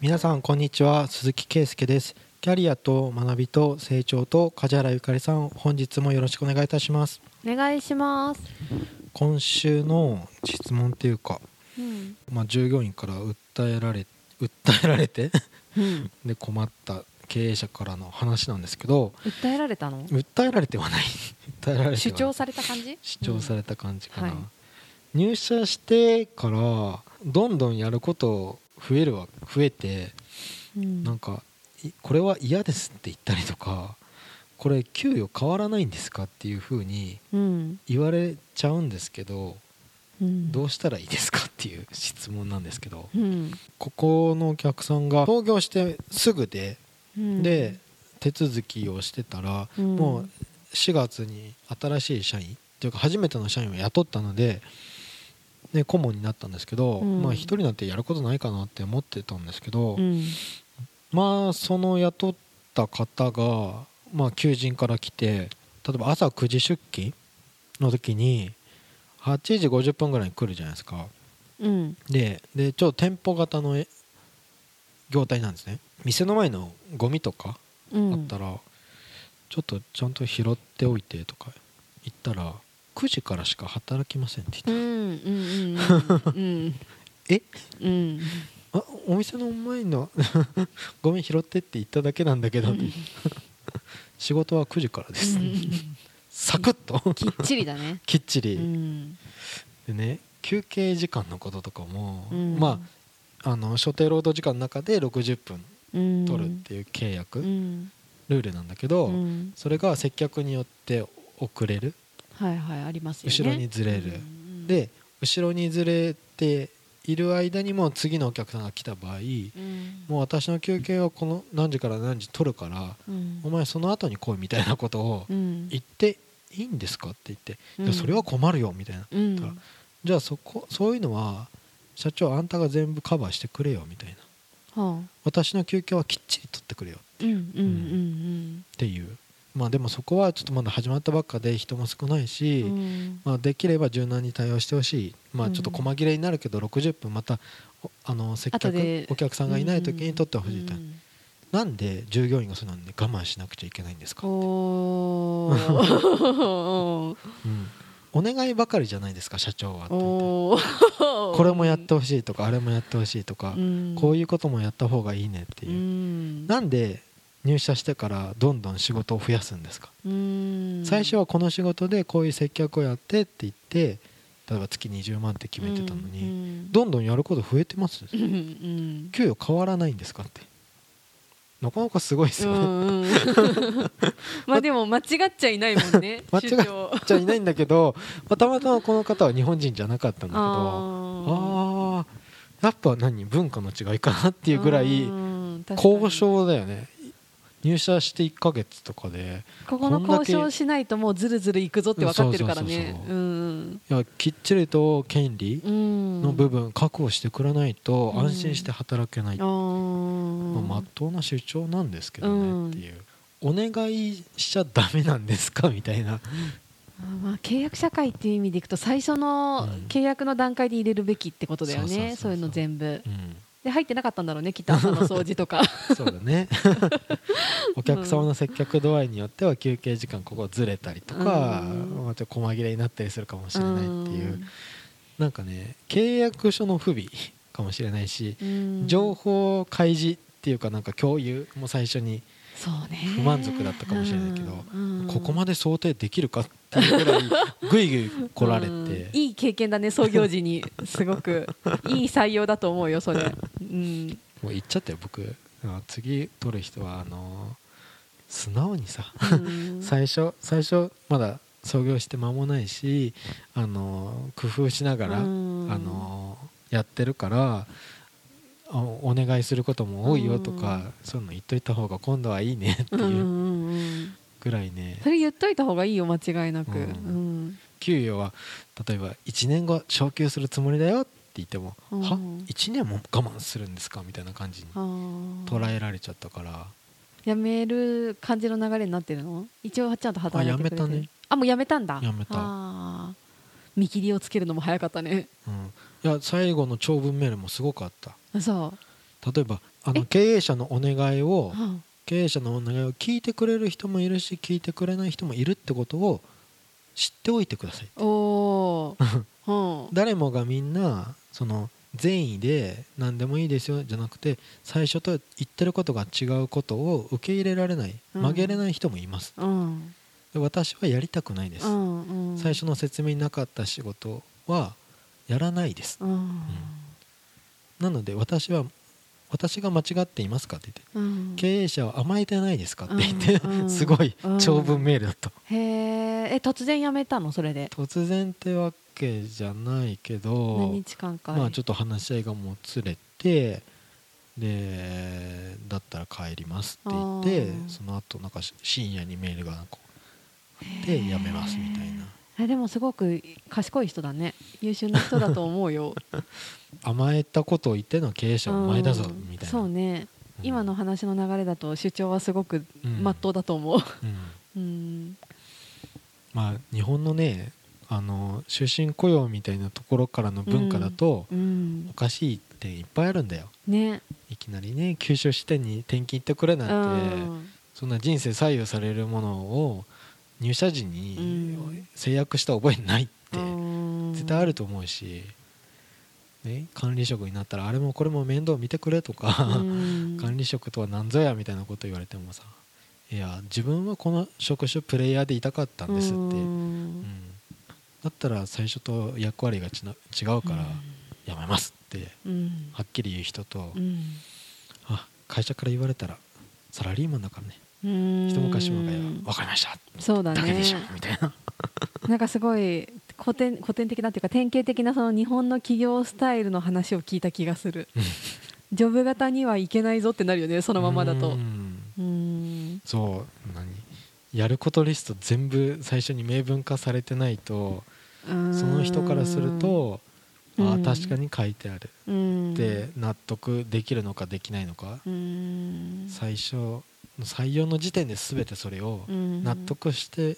皆さんこんにちは鈴木圭介ですキャリアと学びと成長と梶原ゆかりさん本日もよろしくお願いいたしますお願いします。今週の質問っていうか、うん。まあ、従業員から訴えられ 訴えられてうん。で困った経営者からの話なんですけど訴えられたの？訴えられてはない訴えられては主張された感じ？主張された感じかな、はい入社してからどんどんやること増えるわ増えてうん。なんかいこれは嫌ですって言ったりとかこれ給与変わらないんですかっていうふうにうん。言われちゃうんですけどうん。どうしたらいいですかっていう 質問なんですけどうん。ここのお客さんが創業してすぐでうん。で手続きをしてたらうんもう4月に新しい社員というか初めての社員を雇ったので、ね、顧問になったんですけど、うんまあ一人なんてやることないかなって思ってたんですけど、うん。まあその雇った方が、まあ、求人から来て例えば朝9時出勤の時に8時50分ぐらいに来るじゃないですかうん。ででちょっと店舗型のえ業態なんですね店の前のゴミとかうん。あったら、ちょっとちゃんと拾っておいてとか言ったら9時からしか働きませんってう言っん。うん。うん。うん。え？うん。た、あお店の前の ゴミ拾ってって言っただけなんだけど、仕事は9時からです、サクッときっちりだね。きっちり、うん。でね休憩時間のこととかも、うんまああの所定労働時間の中で60分うん。取るっていう契約、うん。ルールなんだけど、うん。それが接客によって遅れるはいはいありますよね。後ろにずれるうん。で後ろにずれている間にも次のお客さんが来た場合うん。もう私の休憩はこの何時から何時取るからうん。お前その後に来いみたいなことをうん。言っていいんですかって言ってうんそれは困るよみたいなうん。じゃあそこそういうのは社長あんたが全部カバーしてくれよみたいなはあ。私の休憩はきっちり取ってくれよっうん。うん。うん。まあでもそこはちょっとまだ始まったばっかで人も少ないし、うん。まあ、できれば柔軟に対応してほしい、まあ、ちょっと細切れになるけど60分またおあの接客お客さんがいない時に取ってほしいと、うんなんで従業員がそういうのに我慢しなくちゃいけないんですか、うん、お願いばかりじゃないですか社長はこれもやってほしいとかあれもやってほしいとか、うん。こういうこともやった方がいいねっていう。う、ん。なんで入社してからどんどん仕事を増やすんですか、うん。最初はこの仕事でこういう接客をやってって言って例えば月20万って決めてたのに、うんどんどんやること増えてますうんうん。給与変わらないんですかって。なかなかすごいですうよね、んうん。まあでも間違っちゃいないもんね 間違っ主張じゃいないんだけど、まあ、たまたまこの方は日本人じゃなかったんだけどああやっぱ何文化の違いかなっていうぐらい交渉だよね入社して1ヶ月とかでここの交渉しないともうずるずるいくぞって分かってるからね。きっちりと権利うんの部分確保してくれないとうん安心して働けない、あーまっ当な主張なんですけどうん。ねっていう、お願いしちゃダメなんですか？みたいな。まあ、契約社会っていう意味でいくと最初のうん。契約の段階で入れるべきってことだよね。そういうの全部。うんで入ってなかったんだろうねきっと朝の掃除とか。そうだね。お客様の接客度合いによっては休憩時間ここずれたりとか、うん。また細切れになったりするかもしれないっていう、なんかね契約書の不備 かもしれないし、うん。情報開示っていうかなんか共有も最初にそうね。不満足だったかもしれないけどうん。ここまで想定できるかっていうぐらいぐいぐい来られて、うん。いい経験だね創業時に。すごく。いい採用だと思うよそれ、うん、もう言っちゃったよ僕。あ次取る人はあの素直にさうん。最初最初まだ創業して間もないしあの工夫しながら、うん。あのやってるからおお願いすることも多いよとか、そういうの言っといた方が今度はいいねっていううんぐらいね、それ言っといた方がいいよ間違いなく、給与は例えば1年後昇給するつもりだよって言っても、うん。は？1年も我慢するんですか？みたいな感じに捉えられちゃったから。辞める感じの流れになってるの？一応ちゃんと働いてくれてる。あ辞めたね。あもう辞めたんだ。辞めた。見切りをつけるのも早かったね。うん、いや最後の長文メールもすごくあった。あそ例えばあのえ？経営者のお願いをは経営者のお願いを聞いてくれる人もいるし聞いてくれない人もいるってことを知っておいてくださいあおー。うん。誰もがみんなその善意で何でもいいですよじゃなくて最初と言ってることが違うことを受け入れられないうん。曲げれない人もいます、うん。で私はやりたくないです、うんうん。最初の説明になかった仕事はやらないです。うん。なので私は私が間違っていますかって言ってうん。経営者は甘えてないですかって言って、すごい長文メールだった、へええ突然やめたの？それで。突然ってわけじゃないけど何日間かまあちょっと話し合いがもつれてでだったら帰りますって言ってその後なんかし深夜にメールがこうでやめますみたいな。えでもすごく賢い人だね。優秀な人だと思うよ。甘えたことを言ってるのは経営者お前だぞうんみたいな。そうね。うん。今の話の流れだと主張はすごくうん。まっとうだと思う。うん。うん。まあ日本のねあの終身雇用みたいなところからの文化だとうん。おかしいっていっぱいあるんだよ。ね。いきなりね九州支店に転勤行ってくれなんて、うん。そんな人生左右されるものを入社時にうん。制約した覚えないってうん。絶対あると思うし、ね、管理職になったらあれもこれも面倒見てくれとか、うん。管理職とは何ぞやみたいなこと言われてもさいや自分はこの職種プレイヤーでいたかったんですって、ううんんだったら最初と役割がちな違うからやめますってうん。はっきり言う人と、うん。あ会社から言われたらサラリーマンだからね。うん。一昔もがや分かりました。そうだね。だけでしょ。みたいな。なんかすごい古典古典的なっていうか典型的なその日本の企業スタイルの話を聞いた気がする。ジョブ型にはいけないぞってなるよねそのままだと。うん。うん。そう。何やることリスト全部最初に明文化されてないとその人からするとあうん。あ確かに書いてある。うん。で納得できるのかできないのか。うん。最初採用の時点で全てそれをうん。納得して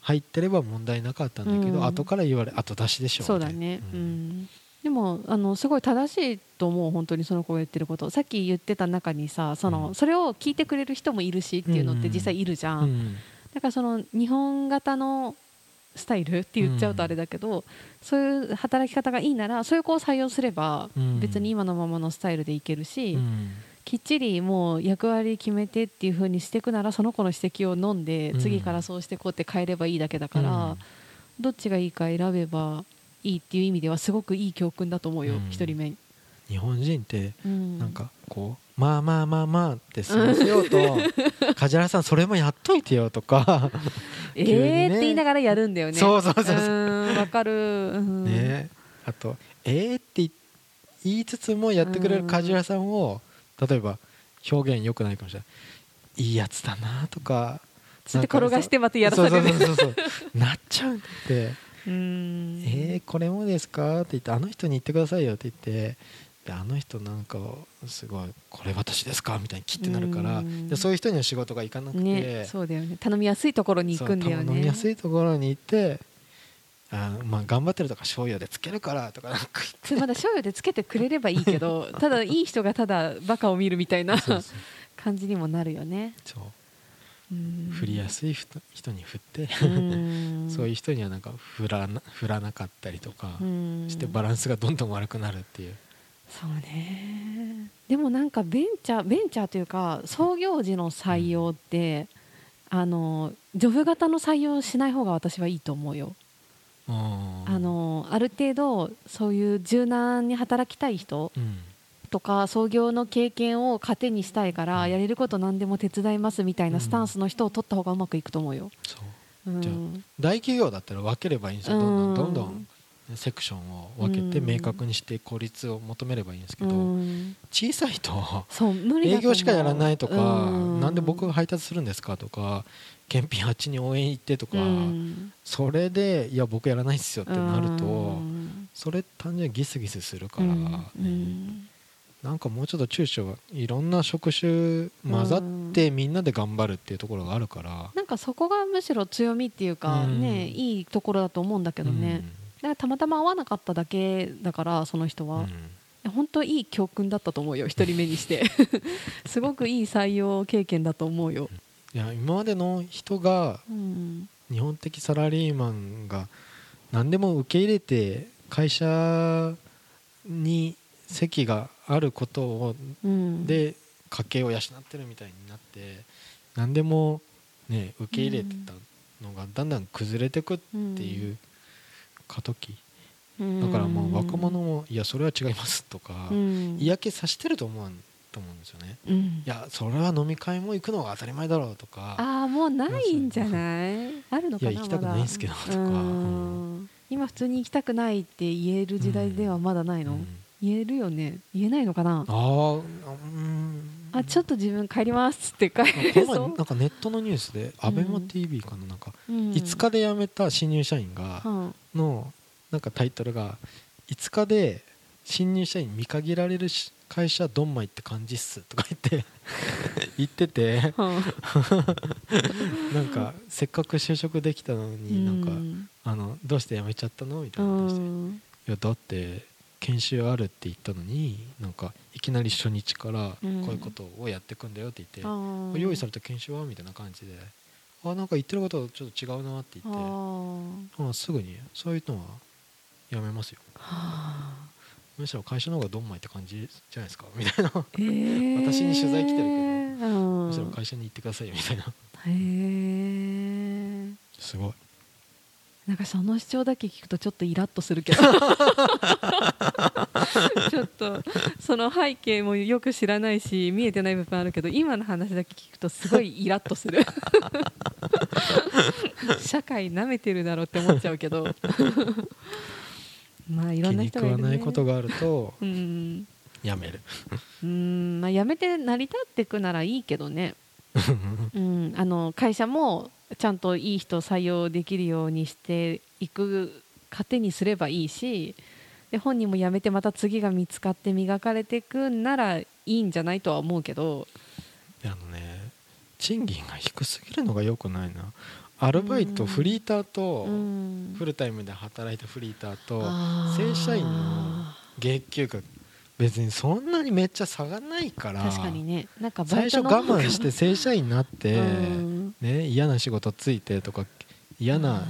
入ってれば問題なかったんだけど、うん。後から言われ後出しでしょそうだね、うんでもあのすごい正しいと思う本当にその子が言ってること。さっき言ってた中にさその、うん。それを聞いてくれる人もいるしっていうのって実際いるじゃん、うんだからその日本型のスタイルって言っちゃうとあれだけど、そういう働き方がいいならそういう子を採用すればうん。別に今のままのスタイルでいけるし、うん。きっちりもう役割決めてっていう風にしていくならその子の指摘を飲んでうん。次からそうしてこうって変えればいいだけだから、うん。どっちがいいか選べばいいっていう意味ではすごくいい教訓だと思うようん。一、人目。に、日本人ってうん。なんかこうまあまあまあまあって済ませようと 梶原さんそれもやっといてよとか え急にねーって言いながらやるんだよね。そうそうそうそう。わかる、うん。ね。あとえーって言いつつもやってくれる梶原さんを例えば表現良くないかもしれない。いいやつだなとかつって転がしてまたやらされる。そうそうそうそうなっちゃうんだって。うんえー、これもですか？って言ってあの人に言ってくださいよって言って。であの人なんかすごいこれ私ですか？みたいに切ってなるから。うん。でそういう人には仕事がいかなくて、ねそうだよね。頼みやすいところに行くんだよね。そう飲みやすいところに行ってあまあ頑張ってるとか醤油でつけるからとかなんかそれまだ醤油でつけてくれればいいけどただいい人がただバカを見るみたいな感じにもなるよね。そう。うん振りやすい人人に振ってうん。そういう人にはなんか振らな振らなかったりとかうん。してバランスがどんどん悪くなるっていう。そうね。でもなんかベンチャーベンチャーというか創業時の採用ってあのジョブ型の採用しない方が私はいいと思うよ。ああのある程度そういう柔軟に働きたい人うんとか創業の経験を糧にしたいからうん。やれること何でも手伝いますみたいなスタンスの人を取った方がうまくいくと思うよ。そう。うん。じゃあ大企業だったら分ければいいんですよ。どんどんどん。どうんんセクションを分けてうん。明確にして効率を求めればいいんですけうどん。小さいと営業しかやらないとかうん。なんで僕が配達するんですかとか検品あっちに応援行ってとかうん。それでいや僕やらないっすよってなるうとん。それ単純にギスギスするからうん。ねうんなんかもうちょっと中小いろんな職種混ざってみんなで頑張るっていうところがあるから。なんかそこがむしろ強みっていうか、うん。ねいいところだと思うんだけどね、だからたまたま合わなかっただけだからその人は、うん。うん本当いい教訓だったと思うよ一人目にして。すごくいい採用経験だと思うよ、いや今までの人がうん。日本的サラリーマンが何でも受け入れて会社に席があることをうん、で家計を養ってるみたいになって何でもね受け入れてたのがだんだん崩れてくっていう過渡期。うん、だからもう若者もいやそれは違いますとかうん、嫌気さしてると思うと思うんですよね。うん。いやそれは飲み会も行くのが当たり前だろうとかああもうないんじゃない？あるのかないや行きたくないんすけどとか。うん。今普通に行きたくないって言える時代ではまだないの、うん言えるよね。言えないのかな？あーうん。あちょっと自分帰りますって帰こりそう。の前なんかネットのニュースでアベマ t v かななんかうん。5日で辞めた新入社員がうん。のなんかタイトルが「5日で新入社員見限られるし会社ドンマイって感じっす」とか言って 言っててうん。なんかせっかく就職できたのになんかうん。あのどうして辞めちゃったの？みたういな話してん。いやだって研修あるって言ったのになんかいきなり初日からこういうことをやっていくんだよって言って、用意された研修はみたいな感じであなんか言ってることちょっと違うなって言あってー。あすぐにそういうのはやめますよ。はあ。むしろ会社の方がドンマイって感じじゃないですか？みたいな。えー。私に取材来てるけどうん。むしろ会社に行ってくださいよみたいな。へえすごいなんかその主張だけ聞くとちょっとイラッとするけど。ちょっとその背景もよく知らないし見えてない部分あるけど今の話だけ聞くとすごいイラッとする。社会なめてるだろうって思っちゃうけど。まあいろんな人がいる、ね、食わないことがあるとうんやめる。うん。まあやめて成り立っていくならいいけどね。うん、あの会社もちゃんといい人を採用できるようにしていく糧にすればいいしで本人も辞めてまた次が見つかって磨かれていくんならいいんじゃないとは思うけど。であのね賃金が低すぎるのが良くないな。アルバイトうんフリーターとうん。フルタイムで働いたフリーターと正社員の月給が別にそんなにめっちゃ差がないから確かにね。なんかバ最初我慢して正社員になって、うんね、嫌な仕事ついてとか嫌なあ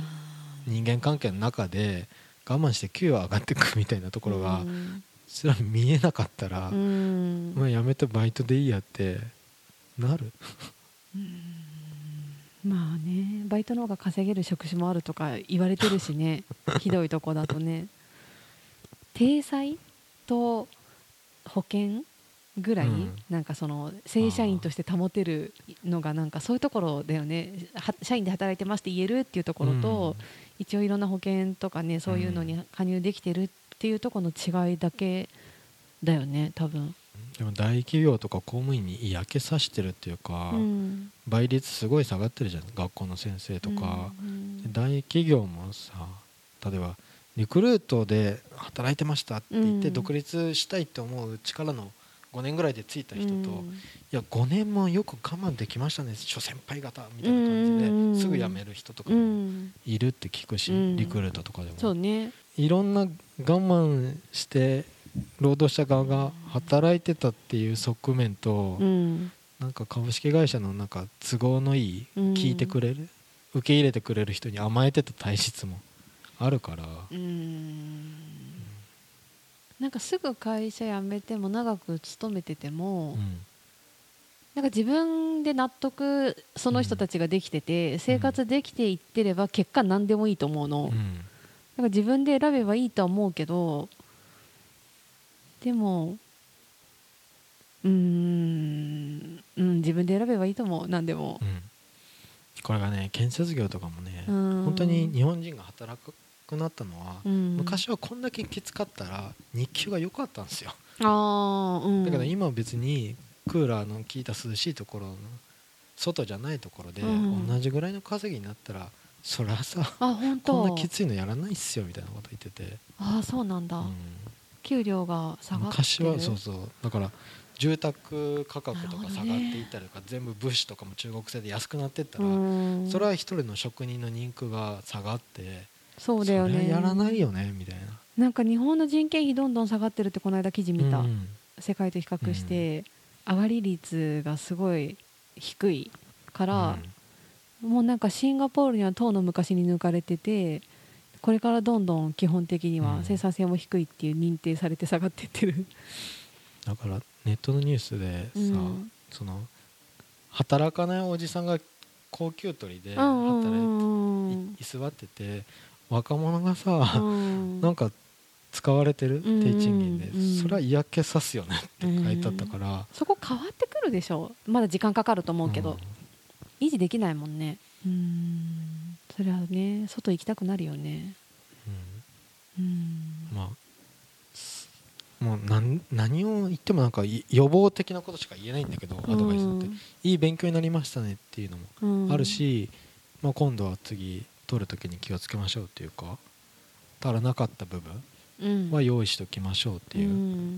人間関係の中で我慢して給与上がっていくみたいなところがうんそれは見えなかったら、うん。まあ、やめてバイトでいいやってなる。まあねバイトの方が稼げる職種もあるとか言われてるしね。ひどいとこだとね。体裁と保険ぐらい、うん。なんかその正社員として保てるのがなんかそういうところだよね。は社員で働いてますって言えるっていうところと、一応いろんな保険とかねそういうのに加入できてるっていうところの違いだけだよね多分、でも大企業とか公務員に嫌気さしてるっていうか、うん、倍率すごい下がってるじゃん学校の先生とか、うん。で大企業もさ例えばリクルートで働いてましたって言ってうん。独立したいって思う力の5年ぐらいでついた人と、いうん。や5年もよく我慢できましたね諸先輩方みたいな感じうん。ですぐ辞める人とかうもん。いるって聞くし、うん。リクルートとかでも。そうね。いろんな我慢して労働者側が働いてたっていう側面と、うん。なんか株式会社のなんか都合のいいうん聞いてくれる、受け入れてくれる人に甘えてた体質もあるから、うんなんかすぐ会社辞めても長く勤めてても、うん。なんか自分で納得その人たちができてて、生活できていってれば結果何でもいいと思うの、うん。なんか自分で選べばいいとは思うけどでもうーんうん自分で選べばいいと思う。何でも。うん。これがね建設業とかもね、うん。本当に日本人が働くなったのは、うん。昔はこんだけきつかったら日給が良かったんですよ、ああうん。だけど今は別にクーラーの効いた涼しいところの外じゃないところでうん。同じぐらいの稼ぎになったら、そりゃさあ本当。こんなきついのやらないっすよみたいなこと言ってて、ああそうなんだ、うん。給料が下がってる。昔はそうそう。だから住宅価格とか下がっていったりとか、全部物資とかも中国製で安くなっていったら、うん。それは一人の職人の人気が下がってそうだよね。やらないよねみたいな。なんか日本の人件費どんどん下がってるってこの間記事見た、うん。世界と比較して、上がり率がすごい低いから、もうなんかシンガポールにはとうの昔に抜かれててこれからどんどん基本的にうん。は生産性も低いっていう認定されて下がってってる、だからネットのニュースでさ、うん。その働かないおじさんが高級取りでうんうん働いてうん居座ってて若者がさ、うん。なんか使われてるうん。低賃金で、うん。それは嫌気さすよねって書いてあったから、そこ変わってくるでしょ？まだ時間かかると思うけど、維持できないもんね。うん。それはね外行きたくなるよね。うん。うん。うんまあすもう何何を言ってもなんかい予防的なことしか言えないんだけどアドバイスって、いい勉強になりましたねっていうのもうんあるし、まあ、今度は次取る時に気をつけましょうっていうか足らなかった部分うん。は用意しておきましょうっていう、うん。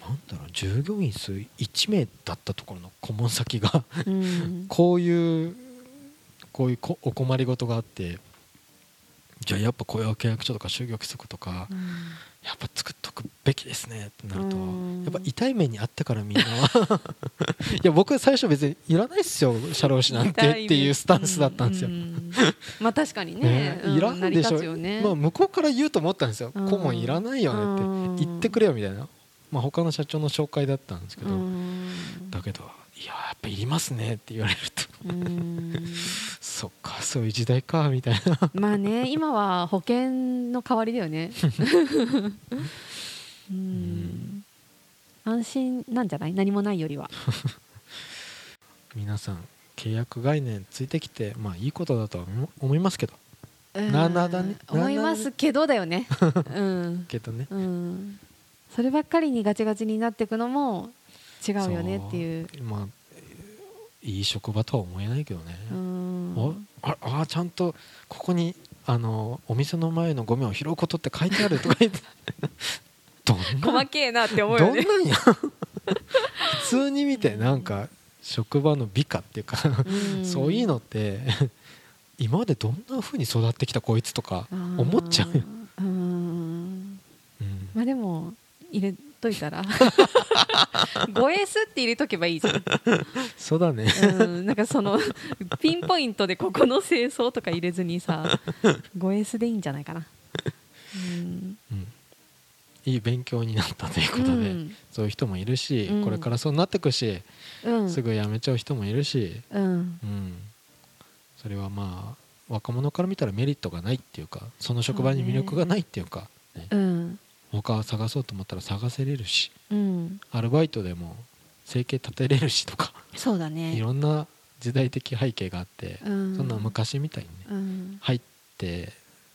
なんだろう従業員数1名だったところの顧問先がうん。こういうこういうこお困りごとがあってじゃあやっぱ雇用契約書とか就業規則とかうん。やっぱべきですねってなるとうん。やっぱ痛い目にあってからみんなは。いや僕最初別にいらないっすよ社労士なんてっていうスタンスだったんですよ。う。ん。まあ確かにね。ねうんいらんでしょ。つよね。まあ、向こうから言うと思ったんですよ、うん。顧問いらないよねって。言ってくれよみたいな、まあ、他の社長の紹介だったんですけど、うん。だけどいややっぱいりますねって言われると。うん。そっかそういう時代かみたいな。まあね今は保険の代わりだよね うん。安心なんじゃない？何もないよりは。皆さん契約概念ついてきてまあいいことだとは思思いますけど。うん。ななだね。思いますけどだよね。うん。けどね。うん。そればっかりにガチガチになっていくのも違うよねっていう。まあいい職場とは思えないけどね、うん。あああちゃんとここにあのお店の前のゴミを拾うことって書いてあるとか言って細けえなって思うどよね。んなんや？普通に見てなんか職場の美化っていうか、うん。そういうのって今までどんな風に育ってきたこいつとか思っちゃうよ、まあでも入れといたら。5S って入れとけばいいじゃん。そうだね。うん、なんかそのピンポイントでここの清掃とか入れずにさ 5S でいいんじゃないかな。うんうんいい勉強になったということで、うん。そういう人もいるし、うん。これからそうなってくし、うん。すぐ辞めちゃう人もいるし、うん。うん、それはまあ若者から見たらメリットがないっていうかその職場に魅力がないっていうかね。うん。他探そうと思ったら探せれるしうん。アルバイトでも生計立てれるしとか、そうだね。いろんな時代的背景があって、うん。そんな昔みたいにねうん。入って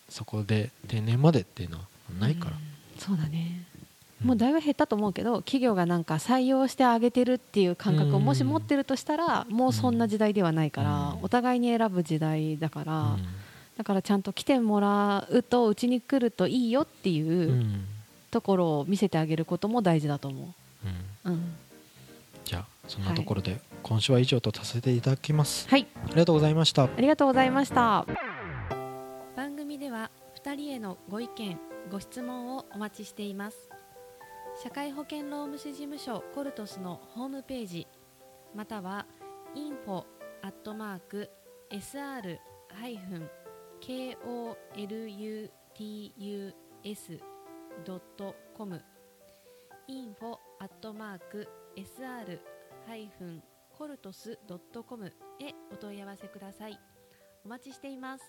そこで定年までっていうのはないから、うんそうだね。うん。もうだいぶ減ったと思うけど企業がなんか採用してあげてるっていう感覚をうん。もし持ってるとしたらもうそんな時代ではないからうん。お互いに選ぶ時代だからうん。だからちゃんと来てもらうとうちに来るといいよってういうん。ところを見せてあげることも大事だと思う。ん。う。うん。じゃあそんなところで今週は以上とさせていただきます、はい。ありがとうございました。ありがとうございました。番組では2人へのご意見ご質問をお待ちしています社会保険労務士事務所コルトスのホームページまたは info アットマーク sr ハイフン kolutus ドットコム info アットマーク sr ハイフンコルトスドットコムへお問い合わせください。お待ちしています。